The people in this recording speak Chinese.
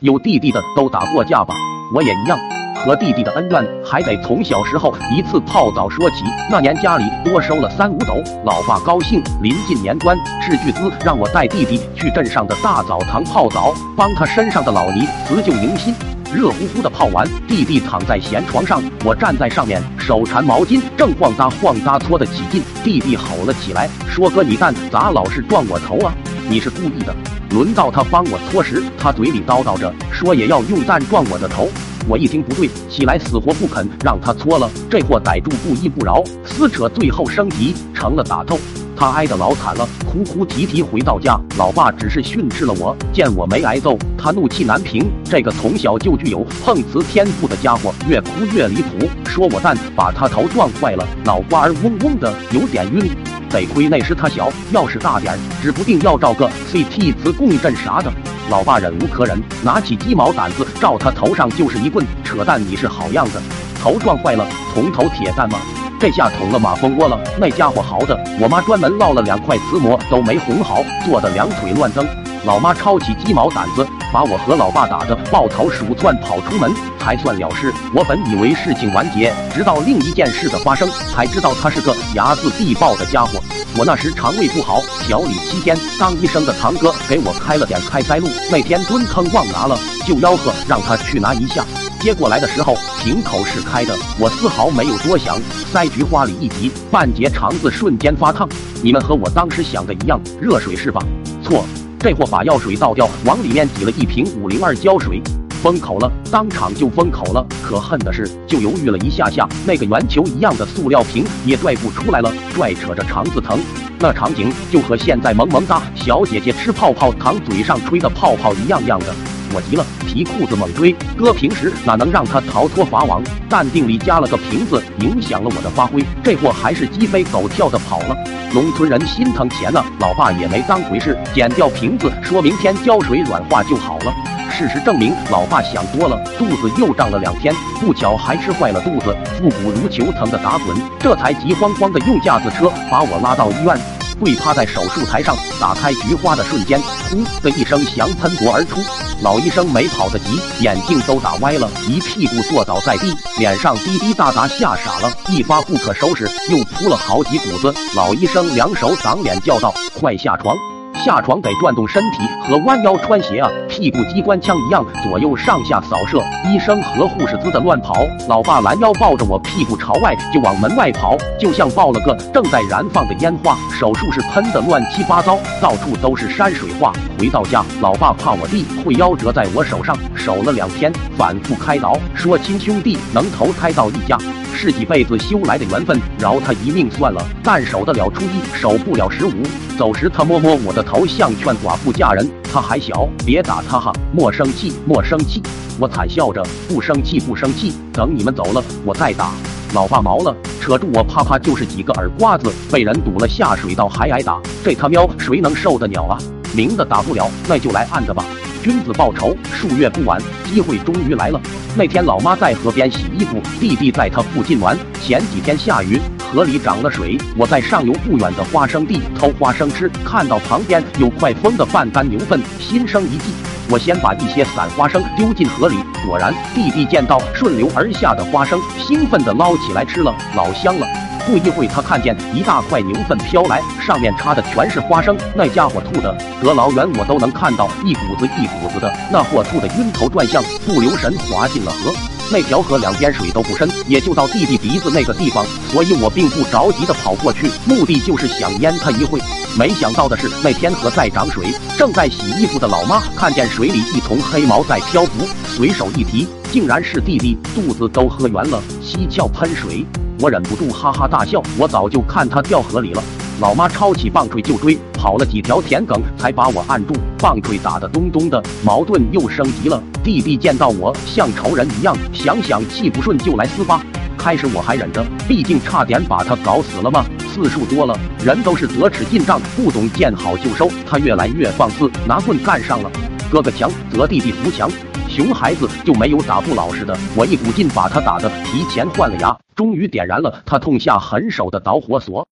有弟弟的都打过架吧？我也一样。和弟弟的恩怨还得从小时候一次泡澡说起。那年家里多收了三五斗，老爸高兴，临近年关，斥巨资让我带弟弟去镇上的大澡堂泡澡，帮他身上的老泥辞旧迎新。热乎乎的泡完，弟弟躺在闲床上，我站在上面，手缠毛巾，正晃哒晃哒搓得起劲。弟弟吼了起来，说：“哥，你干咋老是撞我头啊？你是故意的。”轮到他帮我搓时，他嘴里叨叨着说也要用蛋撞我的头。我一听不对，起来死活不肯让他搓了。这货逮住不依不饶，撕扯最后升级成了打斗。他挨得老惨了，哭哭啼啼回到家，老爸只是训斥了我。见我没挨揍，他怒气难平。这个从小就具有碰瓷天赋的家伙，越哭越离谱，说我蛋把他头撞坏了，脑瓜儿嗡嗡的，有点晕。得亏那时他小，要是大点，指不定要照个 CT 磁共振啥的。老爸忍无可忍，拿起鸡毛掸子照他头上就是一棍。扯淡，你是好样的，头撞坏了，铜头铁蛋吗？这下捅了马蜂窝了。那家伙嚎的，我妈专门烙了两块瓷膜都没哄好，坐的两腿乱蹬。老妈抄起鸡毛掸子，把我和老爸打得抱头鼠窜跑出门，才算了事。我本以为事情完结，直到另一件事的发生，才知道他是个睚眦必报的家伙。我那时肠胃不好，调理七天，当医生的堂哥给我开了点开塞露，那天蹲坑忘拿了，就吆喝让他去拿一下。接过来的时候，瓶口是开的，我丝毫没有多想，塞菊花里一挤，半截肠子瞬间发烫。你们和我当时想的一样，热水是吧？错。这货把药水倒掉，往里面挤了一瓶五零二胶水，封口了，当场就封口了。可恨的是，就犹豫了一下下，那个圆球一样的塑料瓶也拽不出来了，拽扯着肠子疼。那场景就和现在萌萌哒小姐姐吃泡泡糖嘴上吹的泡泡一样样的。我急了，提裤子猛追。哥平时哪能让他逃脱法网？淡定里加了个瓶子，影响了我的发挥。这货还是鸡飞狗跳的跑了。农村人心疼钱呢，老爸也没当回事，剪掉瓶子，说明天浇水软化就好了。事实证明，老爸想多了，肚子又胀了两天，不巧还吃坏了肚子，腹股如球疼的打滚，这才急慌慌的用架子车把我拉到医院。跪趴在手术台上，打开菊花的瞬间，呼的一声翔喷薄而出。老医生没跑得及，眼镜都打歪了，一屁股坐倒在地，脸上滴滴答答，吓傻了，一发不可收拾，又扑了好几股子。老医生两手挡脸叫道：“快下床！”下床得转动身体和弯腰穿鞋啊，屁股机关枪一样左右上下扫射。医生和护士滋的乱跑，老爸拦腰抱着我屁股朝外就往门外跑，就像抱了个正在燃放的烟花。手术室喷的乱七八糟，到处都是山水画。回到家，老爸怕我弟会夭折在我手上，守了两天，反复开导，说亲兄弟能投胎到一家。是几辈子修来的缘分，饶他一命算了。但守得了初一，守不了十五。走时他摸摸我的头，像劝寡妇嫁人。他还小，别打他哈，莫生气，莫生气。我惨笑着，不生气，不生气。等你们走了，我再打。老爸毛了，扯住我，啪啪就是几个耳刮子。被人堵了下水道还挨打，这他喵谁能受得了啊？明的打不了，那就来暗的吧。君子报仇，数月不晚，机会终于来了。那天老妈在河边洗衣服，弟弟在她附近玩。前几天下雨，河里涨了水，我在上游不远的花生地偷花生吃，看到旁边有块疯的半干牛粪，心生一计，我先把一些散花生丢进河里。果然，弟弟见到顺流而下的花生，兴奋地捞起来吃了，老香了。不一会，他看见一大块牛粪飘来，上面插的全是花生。那家伙吐的，隔老远我都能看到一股子一股子的。那货吐的晕头转向，不留神滑进了河。那条河两边水都不深，也就到弟弟鼻子那个地方，所以我并不着急的跑过去，目的就是想淹他一会。没想到的是，那天河在涨水，正在洗衣服的老妈看见水里一丛黑毛在漂浮，随手一提，竟然是弟弟，肚子都喝圆了，七窍喷水。我忍不住哈哈大笑，我早就看他掉河里了。老妈抄起棒槌就追，跑了几条田埂才把我按住，棒槌打得咚咚的，矛盾又升级了。弟弟见到我像仇人一样，想想气不顺就来厮巴。开始我还忍着，毕竟差点把他搞死了嘛。次数多了，人都是得尺进账，不懂见好就收。他越来越放肆，拿棍干上了。哥哥强则弟弟扶墙，熊孩子就没有打不老实的。我一股劲把他打得提前换了牙。终于点燃了他痛下狠手的导火索。